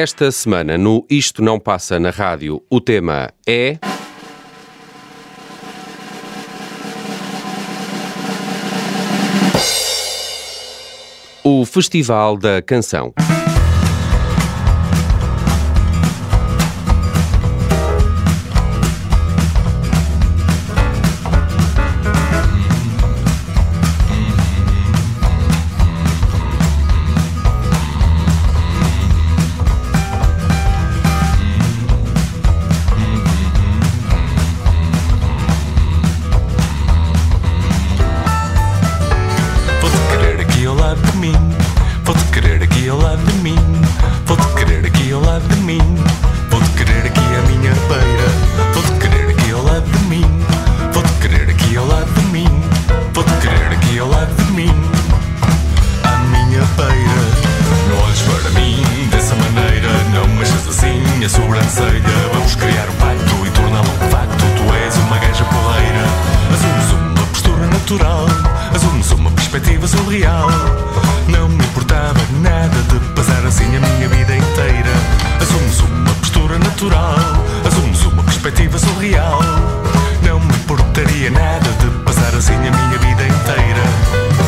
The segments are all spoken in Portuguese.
Esta semana, no Isto Não Passa na Rádio, o tema é. O Festival da Canção. Vamos criar um pacto e torná-lo um facto. Tu és uma gaja porreira. Assumes uma postura natural. Assumes uma perspectiva surreal. Não me importava nada de passar assim a minha vida inteira. Assumes uma postura natural. Assumes uma perspectiva surreal. Não me importaria nada de passar assim a minha vida inteira.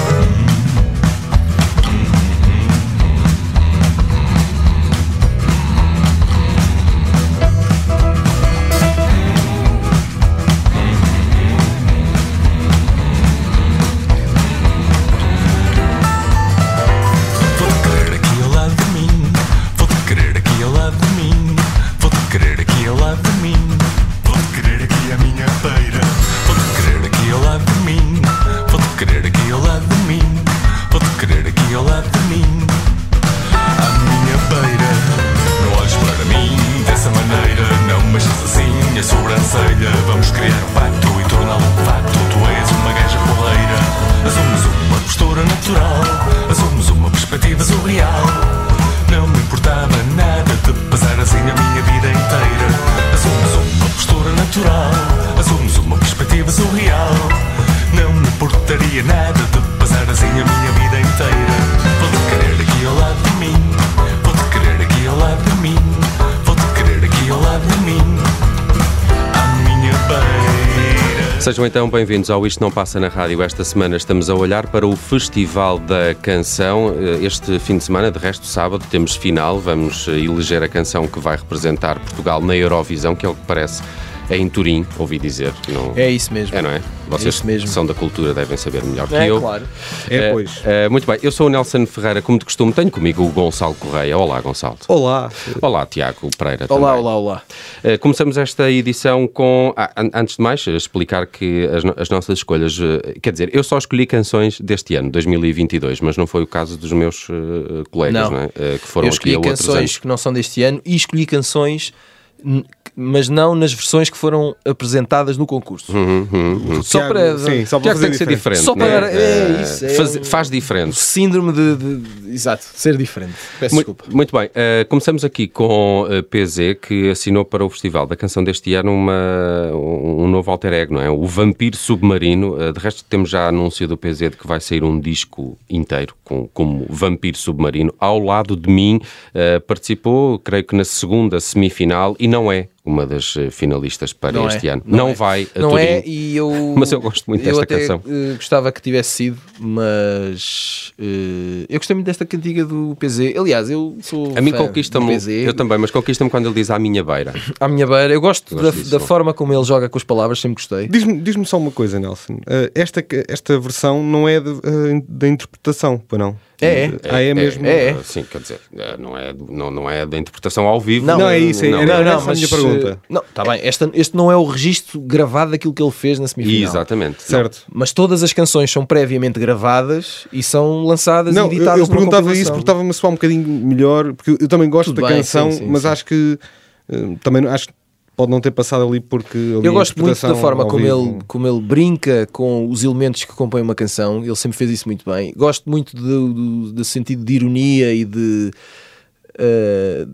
Sejam então bem-vindos ao Isto Não Passa na Rádio. Esta semana estamos a olhar para o Festival da Canção. Eh, Este fim de semana, de resto, sábado, temos final. Vamos eleger a canção que vai representar Portugal na Eurovisão, que é o que parece é em Turim, ouvi dizer. Não... É isso mesmo. É, não é? Vocês isso mesmo. que são da cultura devem saber melhor que É, eu. claro. É, Eh, pois. eh, muito bem, eu sou o Nelson Ferreira, como de costume, tenho comigo o Gonçalo Correia. Olá, Gonçalo. Olá. Olá, Tiago Pereira. Olá, também. olá, olá. Uh, Começamos esta edição com. ah, an- antes de mais, explicar que as, no- as nossas escolhas. Quer dizer, eu só escolhi canções deste ano, 2022, mas não foi o caso dos meus uh, colegas, Não. não é? Uh, que foram Eu escolhi aqui a outros canções anos. que não são deste ano e escolhi canções, mas não nas versões que foram apresentadas no concurso. Só Tiago, para. sim, só para Tiago tem que ser diferente. Só para não dar- é Uh, isso, é faz, um- faz diferente. síndrome de, de- de- Exato, ser diferente. Peço Muito, desculpa. muito bem, uh, começamos aqui com uh, PZ, que assinou para o Festival da Canção deste ano uma, um novo alter ego, não é? O Vampiro Submarino. Uh, de resto, temos já anúncio do PZ de que vai sair um disco inteiro com, como Vampiro Submarino. Ao lado de mim, uh, participou, creio que na segunda semifinal, e não é uma das uh, finalistas para Não este é, ano. não Não, é. vai a Não Turim. é, e eu. Mas eu gosto muito eu desta até, canção. eh, gostava que tivesse sido, mas. eh, eu gostei muito desta cantiga do PZ. Aliás, eu sou. A mim conquista-me, eu também, mas conquista-me quando ele diz à minha beira. À minha beira. Eu gosto, Gosto da, disso. da forma como ele joga com as palavras, sempre gostei. Diz-me diz só uma coisa, Nelson. Uh, esta, esta versão não é de, uh, da interpretação, pois não? É, é. Uh, Ah, é, mesmo? é, é. Uh, Sim, quer dizer, uh, não é, não, não é da interpretação ao vivo. Não, é isso, é- não. era- essa a minha pergunta. eh, Não, tá bem. Esta, este não é o registro gravado daquilo que ele fez na semifinal. Exatamente. Certo. Mas todas as canções são previamente gravadas e são lançadas Não, e eu, editadas eu numa perguntava isso porque estava-me a soar um bocadinho melhor, porque eu também gosto Tudo da bem, canção, sim, sim, mas sim. acho que uh, também não- acho que pode não ter passado ali porque ali Eu gosto muito da forma como ele, como ele brinca com os elementos que compõem uma canção. Ele sempre fez isso muito bem. Gosto muito do, do- do sentido de ironia e de, eh,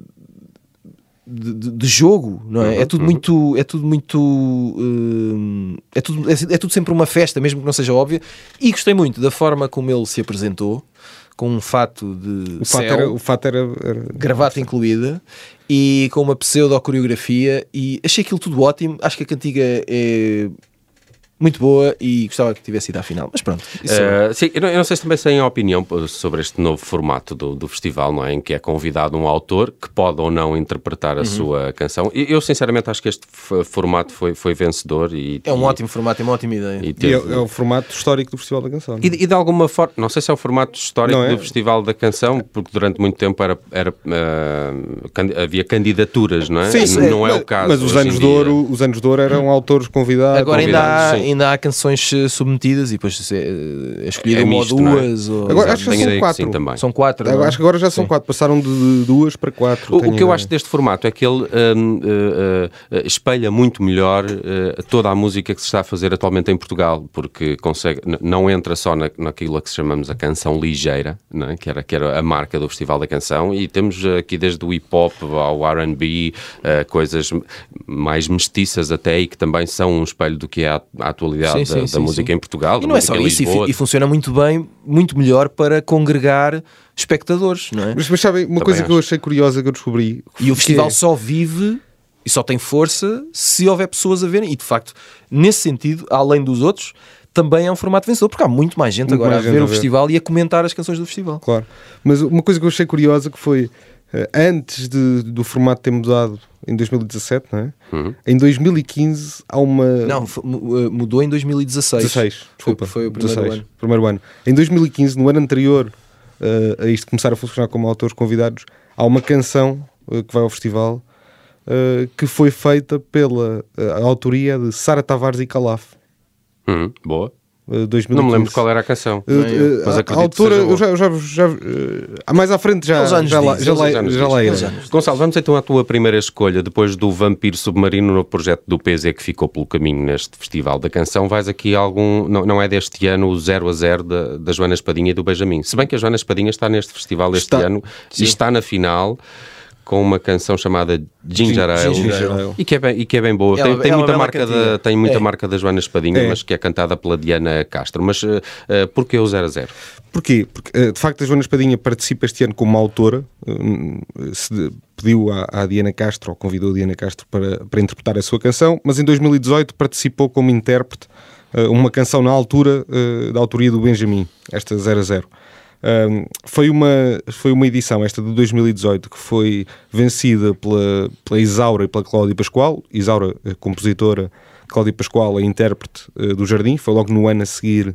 de, de- jogo, não é? é tudo muito, é tudo muito, eh, é tudo, é, é tudo sempre uma festa, mesmo que não seja óbvia. E gostei muito da forma como ele se apresentou. Com um fato de O fato céu, era. O fato era, era- gravata incluída, e com uma pseudo-coreografia, e achei aquilo tudo ótimo. Acho que a cantiga é muito boa e gostava que tivesse ido à final. Mas pronto, Uh, sim, eu não, eu não sei se também têm opinião pô, sobre este novo formato do, do festival, não é? Em que é convidado um autor que pode ou não interpretar a Uhum. sua canção. E eu, sinceramente, acho que este formato foi, foi vencedor e. é um e- ótimo formato, é uma ótima ideia. E, E teve- é, é o formato histórico do Festival da Canção. não é? E, de- e de alguma forma, não sei se é o formato histórico é? do Festival da Canção, porque durante muito tempo era, era, ah, can- havia candidaturas, não é? Sim, sim, não é mas- o caso. Mas os anos de ouro, os anos de ouro eram autores convidados. Agora ainda há, convidados, sim. Ainda há canções eh, submetidas e depois é, é escolhido É uma misto, ou é? duas. ou- Agora, Exato, acho que são quatro. sim, também. São quatro. Agora, é? acho que agora já são Sim. quatro, passaram de, duas para quatro. O, o que eu ideia. acho deste formato é que ele hum, eh, eh, espelha muito melhor eh, toda a música que se está a fazer atualmente em Portugal, porque consegue, não entra só na, naquilo a que chamamos a canção ligeira, não é? que, era, que era a marca do Festival da Canção, e temos aqui desde o hip hop ao RB, coisas mais mestiças até, e que também são um espelho do que é a, a atualidade Sim, da, sim, da sim, música sim. em Portugal. E não é só isso, e, e funciona muito bem, muito melhor para congregar espectadores, não é? Mas, mas sabem, uma Também coisa que eu acho. achei curiosa que eu descobri. E o festival é- só vive e só tem força se houver pessoas a verem. E de facto, nesse sentido, além dos outros, também é um formato vencedor, porque há muito mais gente Muito agora mais a gente ver a o ver. festival e a comentar as canções do festival. Claro. Mas uma coisa que eu achei curiosa que foi antes de- do formato ter mudado em 2017, não é? Uhum. Em 2015 há uma. Não, uh, mudou em 2016. 16, Foi, desculpa. foi o primeiro 16, ano. primeiro ano. Em 2015, no ano anterior eh, a isto começar a funcionar como autores convidados, há uma canção eh, que vai ao festival eh, que foi feita pela eh, autoria de Sara Tavares e Calaf. Uhum, boa. Eh, 2015. Não me lembro qual era a canção. Eh, eh, Mas a- acredito a seja eu já, já, já, eh, mais à frente já, já, lá, já, lá, já diz. lá anos. Gonçalo, vamos então à tua primeira escolha, depois do Vampiro Submarino, no projeto do PZ que ficou pelo caminho neste Festival da Canção. Vais aqui algum, não, não é deste ano, o 0 a 0 da, da Joana Espadinha e do Benjamin. Se bem que a Joana Espadinha está neste festival este Está. ano e está na final com uma canção chamada Ginger Ale. Ginger Ale. E que, é bem, e que é bem boa. Ela- tem, tem ela muita, é marca da, tem muita É. marca da Joana Espadinha, É. mas que é cantada pela Diana Castro. Mas uh, uh, porquê o 0 a 0? Porquê? Porque, eh, de facto, a Joana Espadinha participa este ano como autora. se pediu à, à Diana Castro, ou convidou a Diana Castro para, para interpretar a sua canção, mas em 2018 participou como intérprete uma canção na altura da autoria do Benjamin, esta 0 a 0. Um, foi, uma, foi uma edição, esta de 2018, que foi vencida pela, pela Isaura e pela Cláudia Pascoal. Isaura, a compositora, Cláudia Pascoal, a intérprete eh, do Jardim. Foi logo no ano a seguir.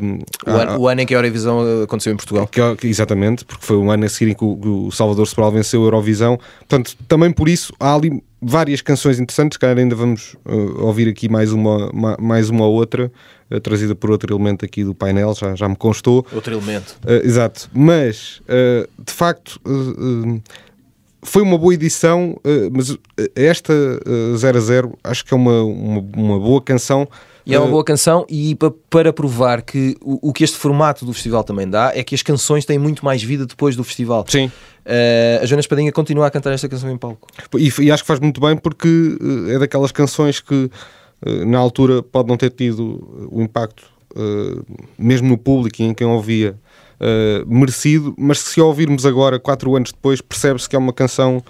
um, O, ano, o ano em que a Eurovisão uh, aconteceu em Portugal. que- exatamente, porque foi um ano a seguir em que o, o Salvador Sobral venceu a Eurovisão. Portanto, também por isso há ali várias canções interessantes. Se calhar ainda vamos uh, ouvir aqui mais uma, ma- mais uma ou outra, uh, trazida por outro elemento aqui do painel, já, já me constou. Outro elemento. Uh, exato, mas de facto foi uma boa edição, mas esta uh, 0 a 0 acho que é uma, uma, uma boa canção. E é uma Uh, boa canção, e pa- para provar que o, o que este formato do festival também dá é que as canções têm muito mais vida depois do festival. Sim. Uh, a Joana Espadinha continua a cantar esta canção em palco. E, e acho que faz muito bem porque eh, é daquelas canções que eh, na altura pode não ter tido o impacto, eh, mesmo no público e em quem ouvia, eh, merecido, mas se ouvirmos agora, quatro anos depois, percebe-se que é uma canção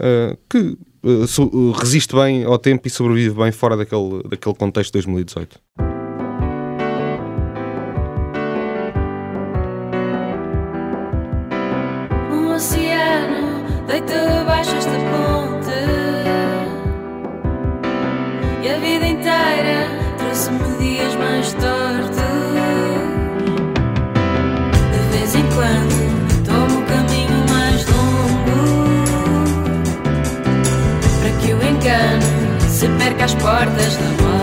eh, que eh, resiste bem ao tempo e sobrevive bem fora daquele, daquele contexto de 2018. Se perca às portas da morte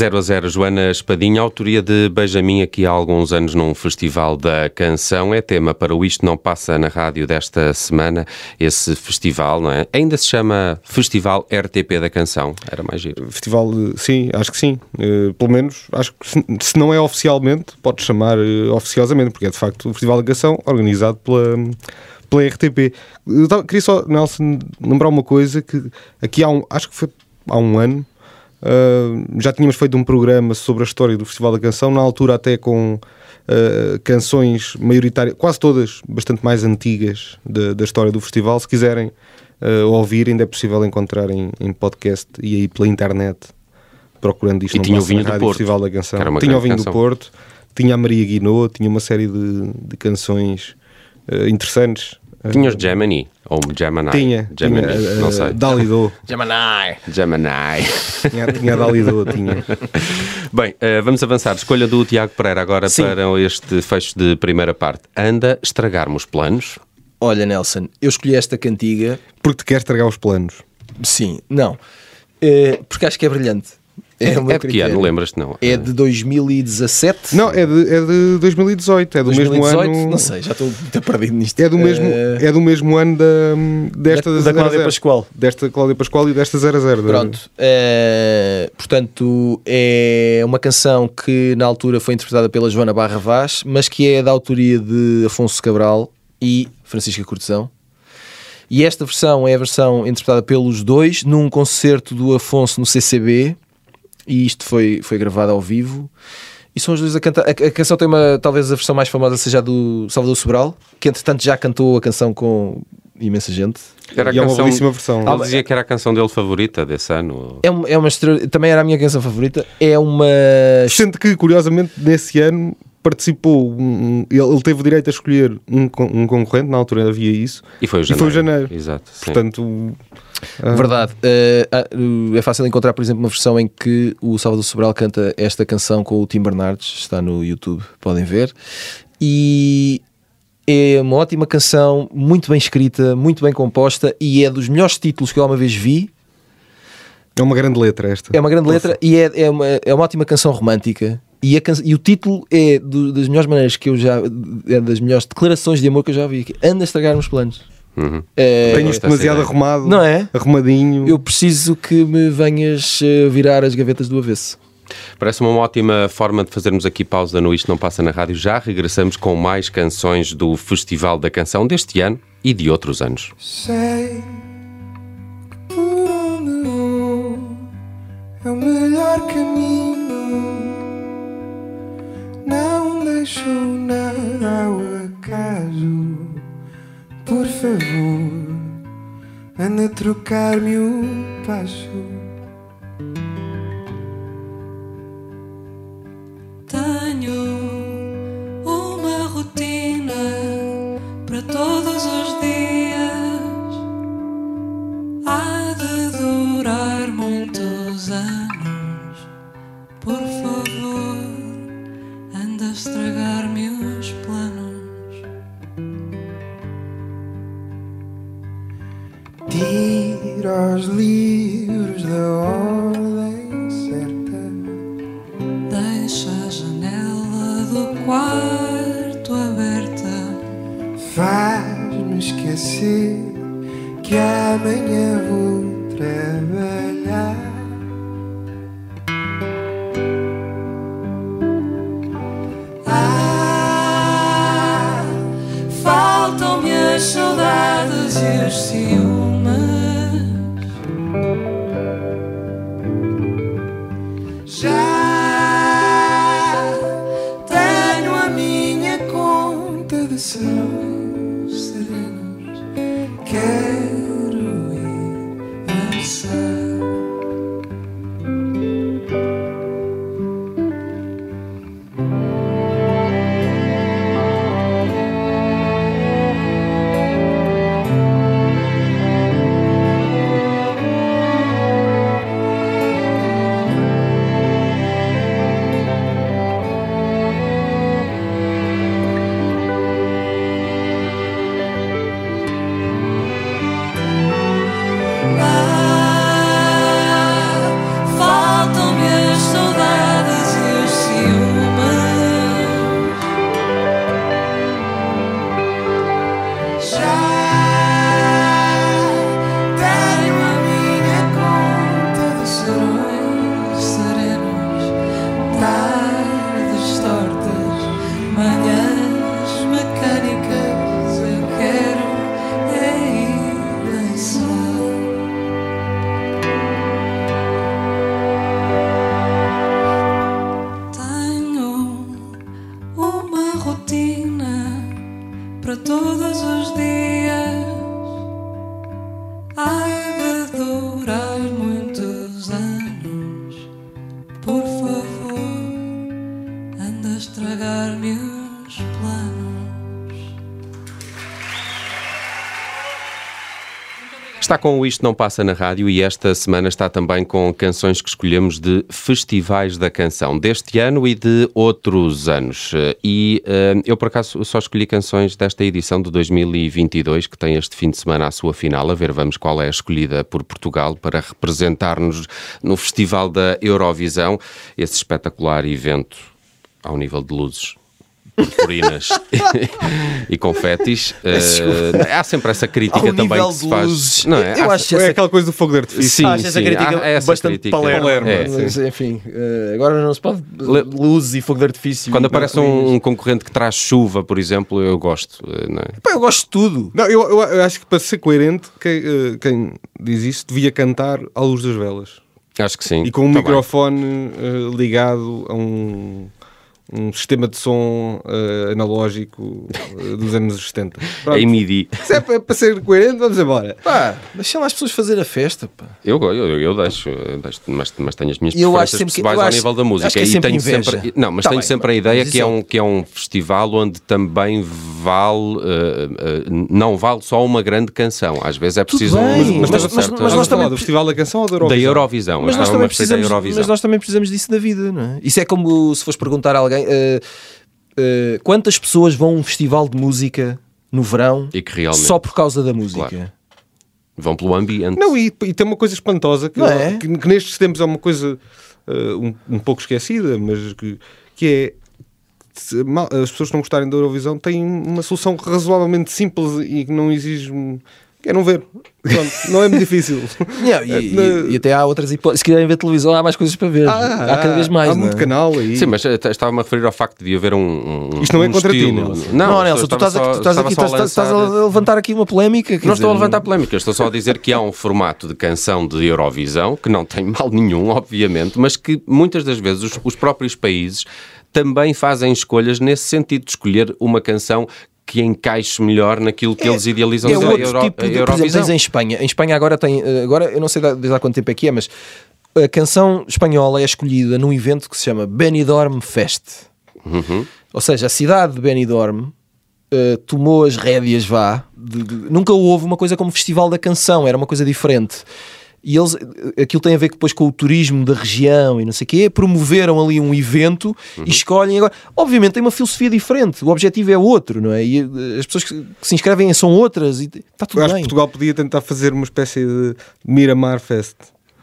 0 a 0, Joana Espadinha, autoria de Benjamin aqui há alguns anos num festival da canção. É tema para o Isto Não Passa na Rádio desta semana. Esse festival, não é? Ainda se chama Festival RTP da Canção. Era mais giro. Festival, sim, acho que sim. Eh, pelo menos, acho que se, não é oficialmente, pode chamar eh, oficiosamente, porque é de facto o Festival da Canção organizado pela, pela RTP. Eu queria só, Nelson, lembrar uma coisa que aqui há um, acho que foi há um ano, ah, já tínhamos feito um programa sobre a história do Festival da Canção, na altura até com ah, canções maioritárias, quase todas bastante mais antigas da, da história do festival. Se quiserem ah, ouvir, ainda é possível encontrar em, em podcast e aí pela internet, procurando isto. E tinha o vinho do Porto, Festival da Canção. tinha o vinho canção. do Porto, tinha a Maria Guinot, tinha uma série de, de canções interessantes. Ah, Tinha os Gemini, ou Gemini. tinha, Gemini, tinha, não ah, sei. Dalidô. Gemini. Gemini. tinha, tinha a Dalidô, tinha. Bem, eh, vamos avançar. Escolha do Tiago Pereira agora Sim. para este fecho de primeira parte. Anda estragarmos planos. Olha, Nelson, eu escolhi esta cantiga. Porque te quer estragar os planos. Sim, não. Eh, porque acho que é brilhante. É, o meu é de que ano, lembras-te? Não. É de 2017? Não, é de, é de 2018, é do 2018? mesmo ano. Não sei, já estou muito perdido nisto. É do mesmo, Eh, é do mesmo ano da, desta Da- da, da 0 Cláudia 0. Pascoal. Desta Cláudia Pascoal e desta 0 a 0. Pronto, eh, portanto, é uma canção que na altura foi interpretada pela Joana Barra Vaz, mas que é da autoria de Afonso Cabral e Francisca Cortesão. E esta versão é a versão interpretada pelos dois num concerto do Afonso no CCB, e isto foi, foi gravado ao vivo. E são os dois a cantar. A, a canção tem uma, talvez a versão mais famosa seja a do Salvador Sobral, que entretanto já cantou a canção com imensa gente. Era a E é uma canção- belíssima versão. Ele dizia que era a canção dele favorita desse ano. É uma, é uma estrela- também era a minha canção favorita. É uma. Sendo que, curiosamente, nesse ano participou, um- ele, teve o direito a escolher um, um concorrente, na altura havia isso, E foi o E janeiro. foi o janeiro. Exato. sim. portanto, ah, Verdade. Ah, é fácil encontrar, por exemplo, uma versão em que o Salvador Sobral canta esta canção com o Tim Bernardes. Está no YouTube, podem ver. E é uma ótima canção, muito bem escrita, muito bem composta e é dos melhores títulos que eu alguma vez vi. é uma grande letra esta. É uma grande letra e é, é, uma, é uma ótima canção romântica. E, a can- e o título é do- das melhores maneiras que eu já. É das melhores declarações de amor que eu já vi. que Anda a estragar meus planos. Uhum. É, Tenho isto demasiado arrumado, Não é? arrumadinho. Eu preciso que me venhas eh, virar as gavetas do avesso. Parece uma ótima forma de fazermos aqui pausa no Isto Não Passa na Rádio. Já regressamos com mais canções do Festival da Canção deste ano e de outros anos. Sei apaixonar ao acaso. Por favor, anda a trocar-me um passo. Tenho uma rotina para todos os dias. Há de durar muitos anos. Por favor. Tira os livros da ordem certa. Deixa a janela do quarto aberta. Faz-me esquecer que amanhã vou trabalhar. Ah, faltam-me as saudades e os ciúmes. Está com o Isto Não Passa na Rádio e esta semana está também com canções que escolhemos de festivais da canção deste ano e de outros anos. E eh, eu, por acaso, só escolhi canções desta edição de 2022, que tem este fim de semana a sua final. A ver, vamos qual é a escolhida por Portugal para representar-nos no Festival da Eurovisão, esse espetacular evento ao nível de luzes purpurinas e confetis. Eh, há sempre essa crítica Ao também nível que se de faz. luzes, Não é? eu Há- acho É essa aquela coisa do fogo de artifício. Sim, Acho essa sim, crítica há- há essa bastante crítica. palerma. É, Mas, enfim, eh, agora não se pode luzes e fogo de artifício. Quando aparece um, um concorrente que traz chuva, por exemplo, eu gosto. eh, Não é? Pá, eu gosto de tudo. Não, eu, eu- eu acho que para ser coerente, quem, quem diz isso devia cantar à luz das velas. Acho que sim. E com um Tá microfone ligado a um, um sistema de som eh, analógico eh, dos anos 70. Pronto. Em MIDI. Se é para, para ser coerente, vamos embora. Pá, deixem lá as pessoas fazer a festa. Pá. Eu, eu, eu deixo, eu deixo, mas, mas tenho as minhas eu preferências acho sempre que- pessoais eu ao acho- nível da acho música. que é e tenho sempre, não, mas Tá tenho bem, sempre a mas ideia que é, é- um, que é um festival onde também vale, eh, não vale só uma grande canção. Às vezes é preciso um, mas- uma mas- mas- mas Estás nós também- do Festival da Canção ou da da Eurovisão? Eurovisão. Mas nós, estava-me também da precisamos, Eurovisão. mas nós também precisamos disso na vida, não é? Isso é como se fores perguntar a alguém eh, eh, quantas pessoas vão a um festival de música no verão E que realmente só por causa da música. Claro. vão pelo ambiente. Não, e, e tem uma coisa espantosa que, é? que, que nestes tempos é uma coisa eh, um, um pouco esquecida, mas que, que é se mal- as pessoas que não gostarem da Eurovisão têm uma solução razoavelmente simples e que não exige. Que é não ver. Pronto, não é muito difícil. Não, e, Na- e- e até há outras hipóteses. Se quiserem ver televisão, há mais coisas para ver. há cada vez mais. Há não muito é? canal aí. Sim, mas eh, estava-me a referir ao facto de haver um. um Isto não é um contra ti. Não, Não, estou- Nelson, tu estás, aqui, só- tu estás, aqui, só a estás, estás a lançar- levantar aqui uma polémica. Não estou a dizer, levantar polémicas, estou só a dizer que há um formato de canção de Eurovisão que não tem mal nenhum, obviamente, mas que muitas das vezes os, os próprios países também fazem escolhas nesse sentido, de escolher uma canção que encaixe melhor naquilo que eles idealizam É ser a outro Euro- tipo de. Por exemplo, Eurovisão. tens em Espanha. Em Espanha agora tem. eh, Agora eu não sei da- desde há quanto tempo é que é, mas a canção espanhola é escolhida num evento que se chama Benidorm Fest. Uhum. Ou seja, a cidade de Benidorm eh, tomou as rédeas, vá. de- de- nunca houve uma coisa como Festival da Canção, era uma coisa diferente. E eles, aquilo tem a ver depois com o turismo da região e não sei o quê, promoveram ali um evento Uhum. e escolhem agora. Obviamente tem uma filosofia diferente, o objetivo é outro, não é? E eh, as pessoas que que se inscrevem são outras e está tudo Eu acho bem. que Portugal podia tentar fazer uma espécie de Miramar Fest.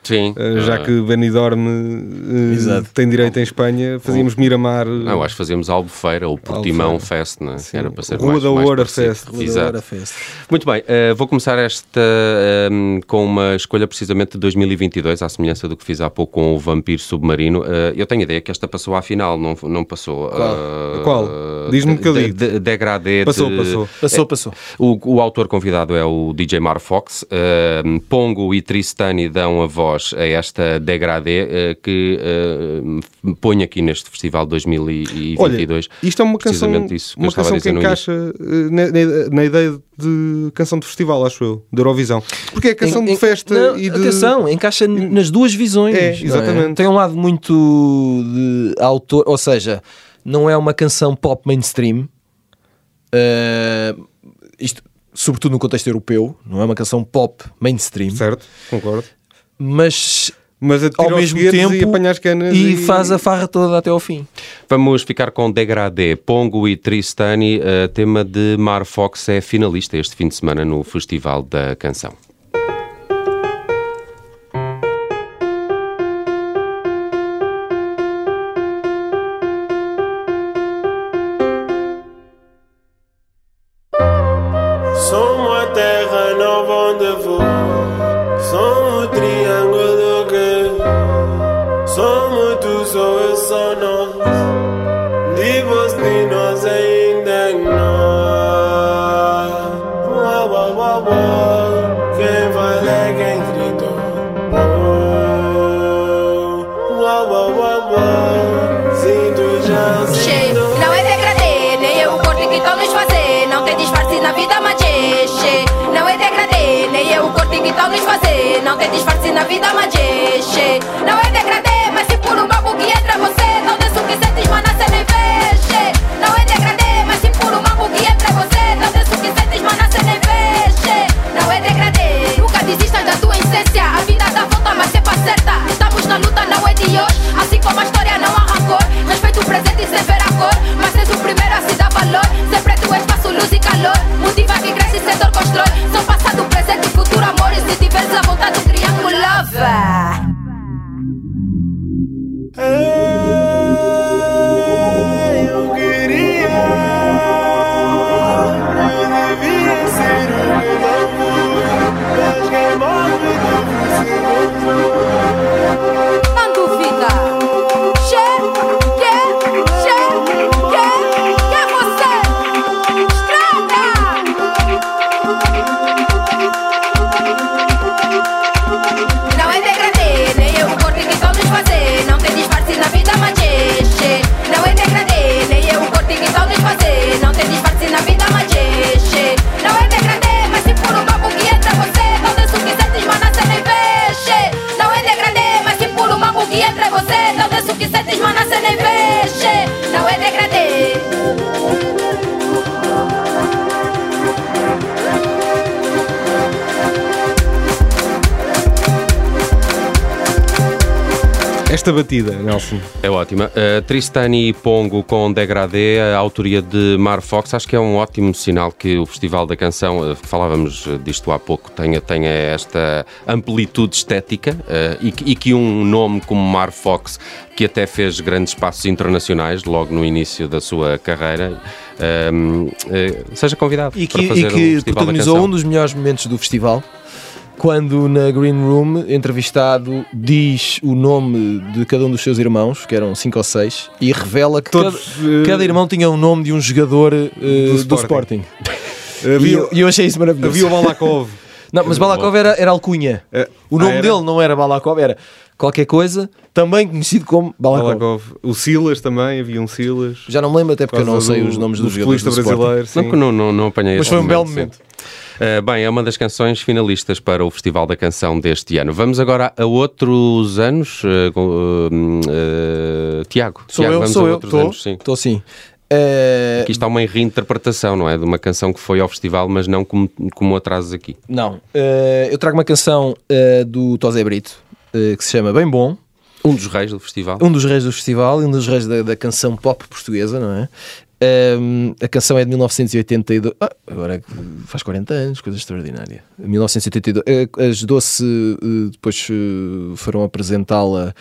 Sim. Uh, já Ah, que Benidorm uh, tem direito em Espanha, fazíamos Miramar. uh, Não, acho que fazemos Albufeira ou Portimão Albufeira. Fest, não é? Era para ser Rua mais, da parecido. Fest. Rua da Fest. Muito bem, eh, vou começar esta com uma escolha precisamente de 2022, à semelhança do que fiz há pouco com o Vampiro Submarino. Eh, eu tenho a ideia que esta passou à final, não, não passou. Eh, Qual? Diz-me um bocadinho. de- de- Degradê. Passou, de- passou. Passou, passou. O, o autor convidado é o DJ Mar Fox. Pongo e Tristani dão a voz a esta Degradê eh, que eh, põe aqui neste festival 2022. Olha, isto é uma canção, isso que uma canção que encaixa uh, na, na- na ideia de canção de festival, acho eu, de Eurovisão. Porque é canção Em- de festa não, e de. Atenção, encaixa n- nas duas visões. É, não exatamente. Tem um lado muito de autor, ou seja, não é uma canção pop mainstream. eh, isto, sobretudo no contexto europeu, não é uma canção pop mainstream, Certo, concordo. Mas Mas a ao mesmo tempo e canas e faz a farra toda até ao fim. Vamos ficar com Degradé, Pongo e Tristani. Uh, tema de Mar Fox é finalista este fim de semana no Festival da Canção. Somos a terra, não vão de voo. Somos o triângulo que estão nos fazer. Não tem disfarce na vida, mas che. Não é degradê, mas se por um bambu que entra você, não desce o que sentes, mana, cê nem vê, che. Não é degradê, mas se por um bambu que entra você, não desce o que sentes, mana, cê nem vê, che. Não é degradê, nunca desistas da tua essência. A vida dá volta, mas sempre acerta. Estamos na luta, não é de hoje. Assim como a história não há rancor. Respeito o presente sem ver a cor. Mas és o primeiro a se dar valor. Sempre tu espaço, luz e calor. Motiva que cresce, setor constrói. São passado, presente e futuro amor. E se Esta batida, Nelson. É ótima. Uh, Tristani e Pongo com Degradé, a autoria de Mar Fox, acho que é um ótimo sinal que o Festival da Canção, uh, falávamos uh, disto há pouco, tenha, tenha esta amplitude estética uh, e, que- e que um nome como Mar Fox, que até fez grandes passos internacionais logo no início da sua carreira, um, uh, seja convidado E para que, fazer e que da protagonizou um dos melhores momentos do festival. Quando na Green Room, entrevistado, diz o nome de cada um dos seus irmãos, que eram cinco ou seis, e revela que Todos, cada, eh, cada irmão tinha o nome de um jogador eh, do, Sporting. Sporting. E Havia, eu, e eu achei isso maravilhoso. havia o Balakov. Não, mas Balakov era, era alcunha. Eh, O nome ah, era? dele não era Balakov, era qualquer coisa, também conhecido como Balakov. Balakov. O Silas também, havia um Silas. Já não me lembro, até porque eu não sei do- os nomes do dos jogadores do brasileiro. Não, sim. que não, não, não apanhei Mas foi um belo sim. Uh, bem, é uma das canções finalistas para o Festival da Canção deste ano. Vamos agora a outros anos. uh, uh, uh, Tiago, Sou Tiago, eu, vamos sou a eu, estou sim. estou sim. Eh, Aqui está uma reinterpretação, não é? De uma canção que foi ao festival, mas não como, como atrasos aqui. não, Eh, eu trago uma canção eh, do Tosé Brito eh, que se chama Bem Bom. Um dos reis do festival. um dos reis do festival e um dos reis da, da canção pop portuguesa, não é? Ahm, a canção é de 1982. Ah, agora faz 40 anos, coisa extraordinária. 1982. Eh, As Doce eh, depois eh, foram apresentá-la.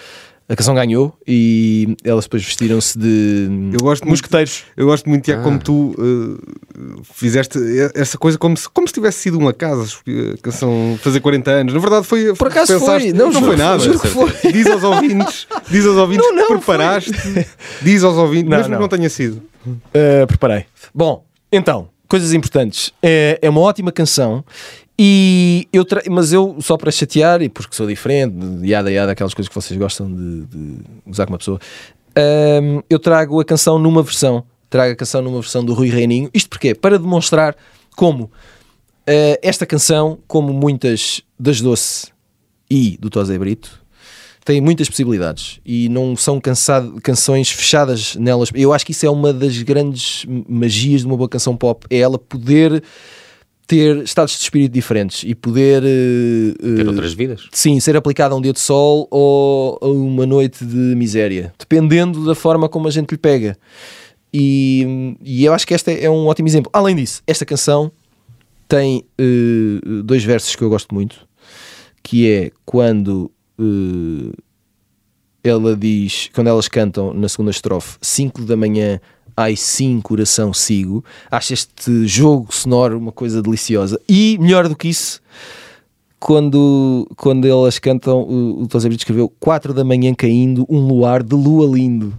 A canção ganhou e elas depois vestiram-se de Eu gosto muito- mosqueteiros. Eu gosto muito, Tiago, Ah. como tu uh, fizeste essa coisa como se, como se tivesse sido um acaso a canção fazer 40 anos. Na verdade, foi. Por acaso pensaste- foi. Não, não juro- foi nada. juro que foi. Diz aos ouvintes, diz aos ouvintes Não, não, que preparaste. Diz aos ouvintes, Não, mesmo não. que não tenha sido. Uh, preparei. Bom, então, coisas importantes. É, é uma ótima canção. E eu mas eu, só para chatear, e porque sou diferente, yada yada, aquelas coisas que vocês gostam de, de usar com uma pessoa, hum, eu trago a canção numa versão. Trago a canção numa versão do Rui Reininho. Isto porquê? Para demonstrar como eh, esta canção, como muitas das Doce e do Tosé Brito, tem muitas possibilidades e não são cansado- canções fechadas nelas. Eu acho que isso é uma das grandes magias de uma boa canção pop, é ela poder ter estados de espírito diferentes e poder eh, Ter eh, outras vidas. sim, ser aplicada a um dia de sol ou a uma noite de miséria, dependendo da forma como a gente lhe pega. E, e eu acho que esta é um ótimo exemplo. Além disso, esta canção tem eh, dois versos que eu gosto muito, que é quando eh, ela diz, quando elas cantam na segunda estrofe, 5 da manhã, ai sim, coração sigo. Acho este jogo sonoro uma coisa deliciosa. E melhor do que isso, quando, quando elas cantam, o, o Tosé Brito escreveu 4 da manhã caindo, um luar de lua lindo.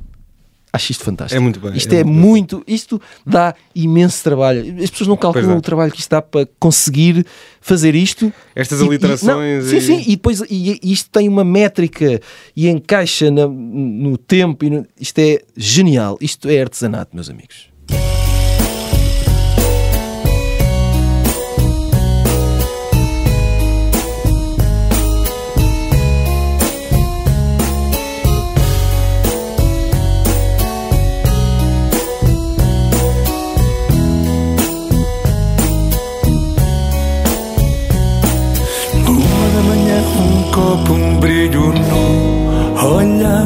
Acho isto fantástico. É muito bem, Isto é é, muito. Isto dá imenso trabalho. As pessoas não calculam é. o trabalho que isto dá para conseguir fazer isto. Estas E- e- aliterações não, sim, e- sim, e depois e, e isto tem uma métrica e encaixa na- no tempo. E no- isto é genial. Isto é artesanato, meus amigos. Copo, um brilho no olhar.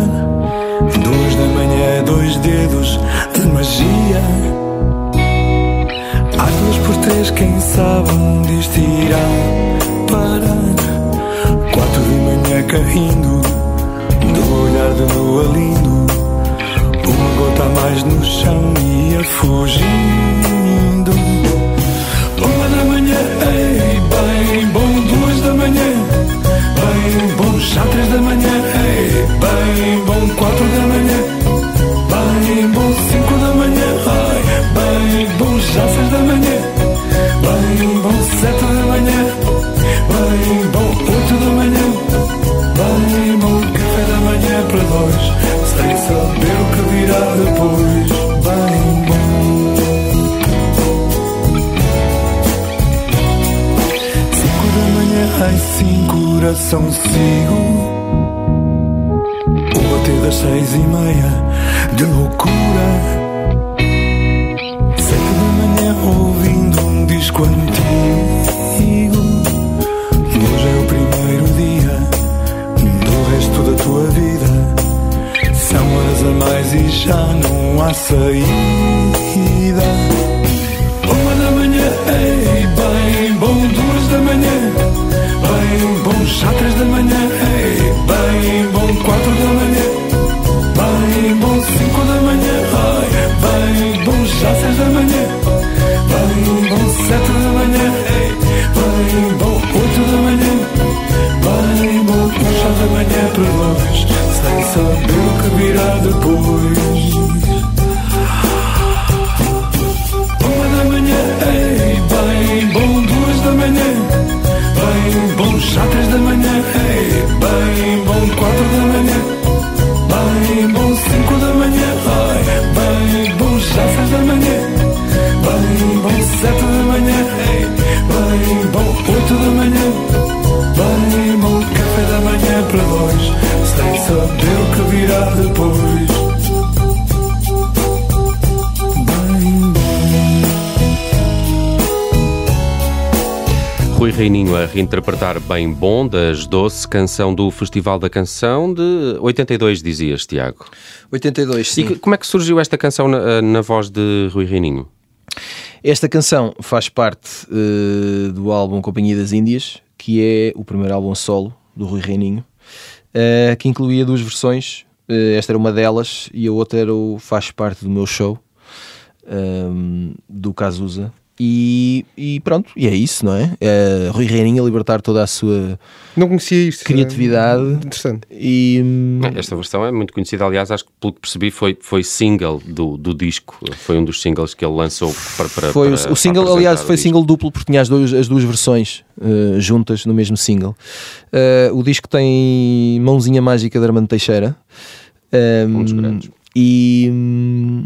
Duas da manhã, dois dedos de magia. Às duas por três, quem sabe onde isto irá parar. Quatro de manhã caindo, do olhar de lua lindo. Uma gota a mais no chão ia fugindo. Coração sigo. O bater das seis e meia, de loucura. Sete da manhã, ouvindo um disco antigo Hoje é o primeiro dia do resto da tua vida. São horas a mais e já não há saída Reinterpretar Bem Bom das Doce, canção do Festival da Canção de 82, dizias, Tiago. 82, E sim. que- como é que surgiu esta canção na, na voz de Rui Reininho? Esta canção faz parte eh, do álbum Companhia das Índias, que é o primeiro álbum solo do Rui Reininho, eh, que incluía duas versões. Eh, esta era uma delas e a outra era o Faz Parte do Meu Show, ehm, do Cazuza. E, e pronto, e é isso, não é? Eh, Rui Reininho a libertar toda a sua Não conhecia isto. criatividade É interessante. e. hum, Esta versão é muito conhecida, aliás, acho que pelo que percebi foi, foi single do, do disco, foi um dos singles que ele lançou para, para Foi o- para- o, single, para aliás, foi single duplo porque tinha as, dois- as duas versões eh, juntas no mesmo single. Eh, o disco tem Mãozinha Mágica de Armando Teixeira. Ehm, Um dos grandes. E, hum,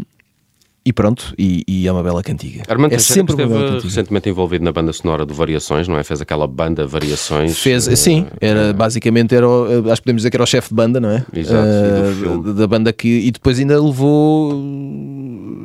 e pronto, e, e é uma bela cantiga. Armando é sempre uma esteve bela cantiga. recentemente envolvido na banda sonora do Variações, não é? Fez aquela banda Variações. Fez, eh, sim, era, basicamente era, o- eh, acho que podemos dizer que era o chefe de banda, não é? Exato, da- da banda que. E depois ainda levou.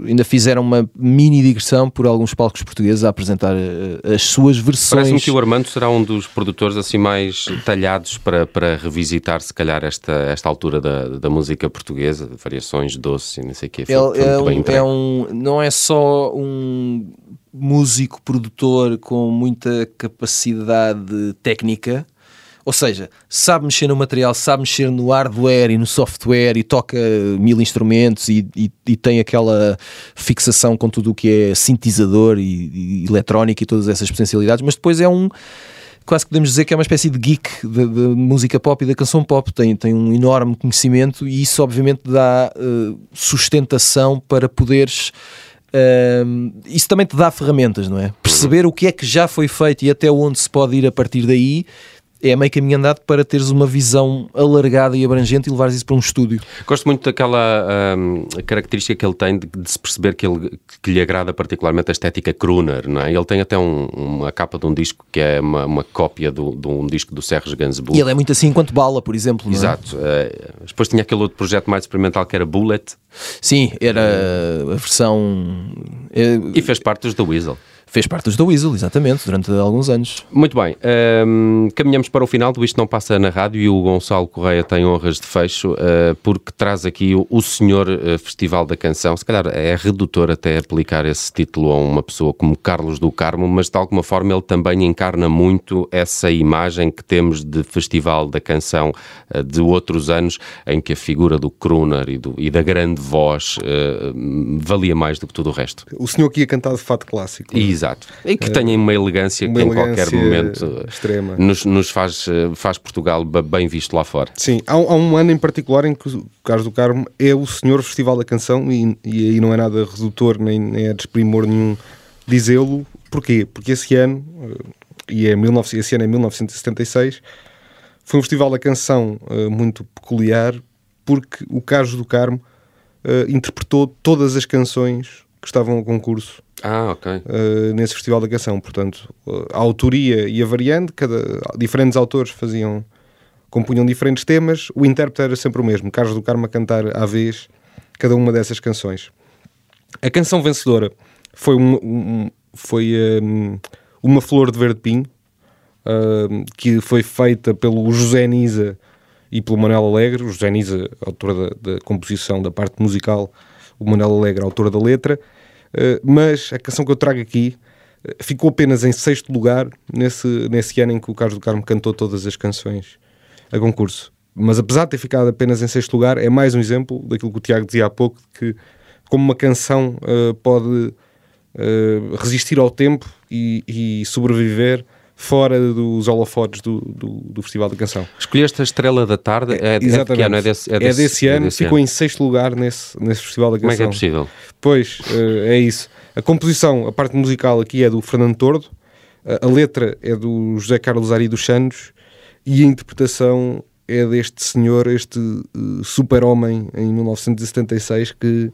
Ainda fizeram uma mini digressão por alguns palcos portugueses a apresentar eh, as suas versões. Parece-me que o Armando será um dos produtores assim mais talhados para, para revisitar, se calhar, esta, esta altura da, da música portuguesa, variações doces e não sei o quê. Foi, Ele foi é, um, é um- não é só um músico produtor com muita capacidade técnica, ou seja, sabe mexer no material, sabe mexer no hardware e no software e toca mil instrumentos e, e- e tem aquela fixação com tudo o que é sintetizador e, e eletrónica e todas essas potencialidades, mas depois é um quase que podemos dizer que é uma espécie de geek da música pop e da canção pop. Tem, tem um enorme conhecimento e isso, obviamente, dá eh, sustentação para poderes. eh, isso também te dá ferramentas, não é? Perceber o que é que já foi feito e até onde se pode ir a partir daí é meio caminho andado para teres uma visão alargada e abrangente e levares isso para um estúdio. Gosto muito daquela hum, característica que ele tem de, de se perceber que, ele, que lhe agrada particularmente a estética crooner, não é? Ele tem até um- uma capa de um disco que é uma, uma cópia do, de um disco do Serres Gainsbourg. E ele é muito assim enquanto bala, por exemplo. não é? Exato. Eh, depois tinha aquele outro projeto mais experimental que era Bullet Sim, era a versão. eh, e fez parte dos The Weasel. Fez parte dos The Weasel, exatamente, durante alguns anos. Muito bem, hum, caminhamos para o final do Isto Não Passa na Rádio e o Gonçalo Correia tem honras de fecho uh, porque traz aqui o, o senhor uh, Festival da Canção. Se calhar é redutor até aplicar esse título a uma pessoa como Carlos do Carmo, mas de alguma forma ele também encarna muito essa imagem que temos de Festival da Canção uh, de outros anos em que a figura do crooner e, do- e da grande voz uh, valia mais do que tudo o resto. O senhor que ia cantar de fato clássico. Exato. E que tenha uma elegância uma que em qualquer momento extrema. nos, nos faz, eh, faz Portugal bem visto lá fora. Sim, há, um- há um ano em particular em que o Carlos do Carmo é o senhor Festival da Canção e, e aí não é nada redutor nem, nem é desprimor nenhum dizê-lo. Porquê? Porque esse ano, eh, e é 19, esse ano é 1976, foi um Festival da Canção eh, muito peculiar porque o Carlos do Carmo interpretou todas as canções que estavam ao concurso Ah, ok. uh, nesse Festival da Canção. Portanto, uh, a autoria e a variante, cada, diferentes autores faziam, compunham diferentes temas, o intérprete era sempre o mesmo, Carlos do Carmo a cantar à vez cada uma dessas canções. A canção vencedora foi, um, um- foi um, Uma Flor de Verde Pinho, um, que foi feita pelo José Nisa e pelo Manuel Alegre. O José Nisa, autor da, da composição da parte musical, o Manuel Alegre, autor da letra. Uh, mas a canção que eu trago aqui uh, ficou apenas em sexto lugar nesse, nesse ano em que o Carlos do Carmo cantou todas as canções a concurso. Mas apesar de ter ficado apenas em sexto lugar, é mais um exemplo daquilo que o Tiago dizia há pouco, de que como uma canção uh, pode uh, resistir ao tempo e, e sobreviver fora dos holofotes do, do, do Festival da Canção. Escolheste a Estrela da Tarde, é, é de que ano? É desse, É desse ano, é desse ficou em sexto lugar nesse, nesse Festival da Como é que é Canção. possível? Pois, eh, é isso. A composição, a parte musical aqui é do Fernando Tordo, a, letra é do José Carlos Ari dos Santos e a interpretação é deste senhor, este eh, super-homem em 1976 que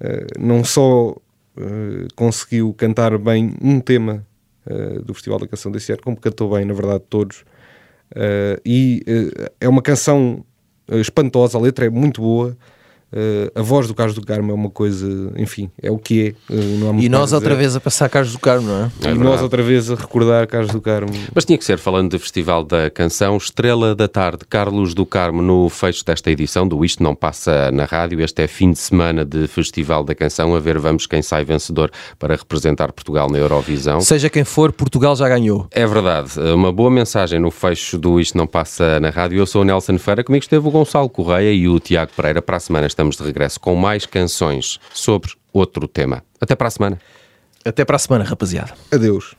eh, não só eh, conseguiu cantar bem um tema eh, do Festival da Canção desse ano, como cantou bem, na verdade, todos. Eh, e eh, é uma canção espantosa, a letra é muito boa, eh, a voz do Carlos do Carmo é uma coisa, enfim, é o que é. não há muito E nós a outra vez a passar Carlos do Carmo, não é? É e verdade. nós outra vez a recordar Carlos do Carmo. Mas tinha que ser, falando de Festival da Canção, Estrela da Tarde, Carlos do Carmo, no fecho desta edição do Isto Não Passa na Rádio. Este é fim de semana de Festival da Canção. A ver, vamos quem sai vencedor para representar Portugal na Eurovisão. Seja quem for, Portugal já ganhou. É verdade, uma boa mensagem no fecho do Isto Não Passa na Rádio. Eu sou o Nelson Feira, comigo esteve o Gonçalo Correia e o Tiago Pereira. Para a semana estamos de regresso com mais canções sobre outro tema. Até para a semana. Até para a semana, rapaziada. Adeus.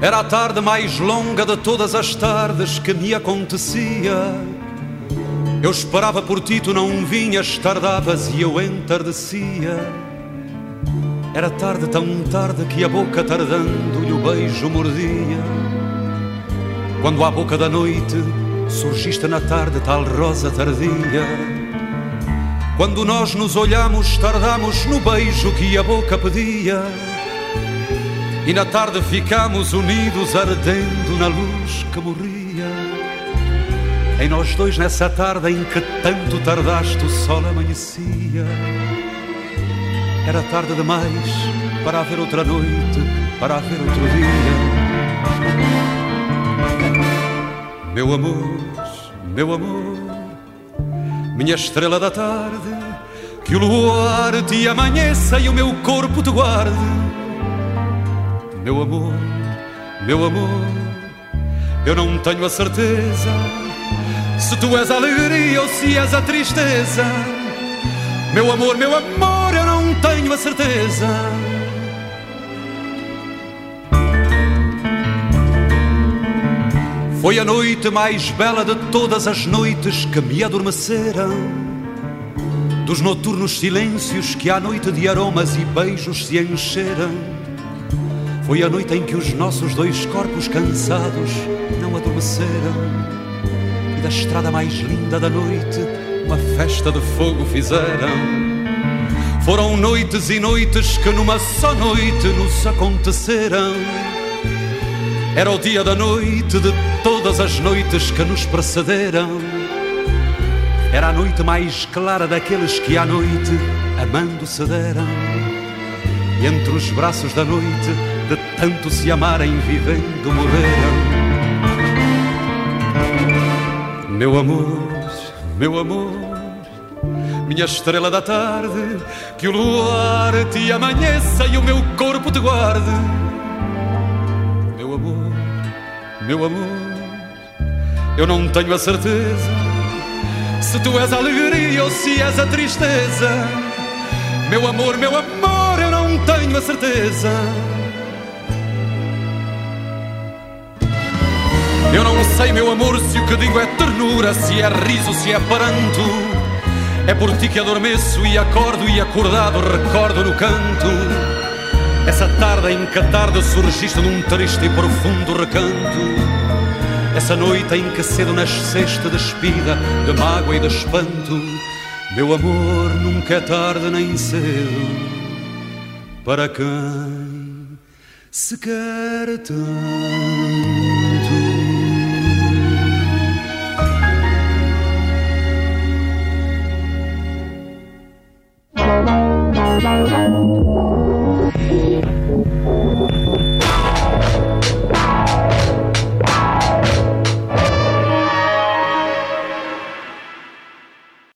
Era a tarde mais longa de todas as tardes que me acontecia. Eu esperava por ti, tu não vinhas, tardavas e eu entardecia. Era tarde, tão tarde que a boca tardando e o beijo mordia. Quando à boca da noite surgiste na tarde tal rosa tardia. Quando nós nos olhamos, tardamos no beijo que a boca pedia. E na tarde ficamos unidos, ardendo na luz que morria. Em nós dois, nessa tarde em que tanto tardaste, o sol amanhecia. Era tarde demais para haver outra noite, para haver outro dia. Meu amor, meu amor, minha estrela da tarde, que o luar te amanheça e o meu corpo te guarde. Meu amor, meu amor, eu não tenho a certeza se tu és a alegria ou se és a tristeza. Meu amor, meu amor, eu não tenho a certeza. Foi a noite mais bela de todas as noites que me adormeceram. Dos noturnos silêncios que à noite de aromas e beijos se encheram. Foi a noite em que os nossos dois corpos cansados não adormeceram. E da estrada mais linda da noite, uma festa de fogo fizeram. Foram noites e noites que numa só noite nos aconteceram. Era o dia da noite de todas as noites que nos precederam. Era a noite mais clara daqueles que à noite amando se deram. E entre os braços da noite, de tanto se amarem, vivendo morreram. Meu amor, meu amor, minha estrela da tarde, que o luar te amanheça e o meu corpo te guarde. Meu amor, eu não tenho a certeza se tu és a alegria ou se és a tristeza. Meu amor, meu amor, eu não tenho a certeza. Eu não sei, meu amor, se o que digo é ternura, se é riso, se é pranto. É por ti que adormeço e acordo e acordado recordo no canto. Essa tarde em que a tarde surgiste num triste e profundo recanto. Essa noite em que cedo nasceste despida de mágoa e de espanto. Meu amor, nunca é tarde nem cedo para quem se quer tanto.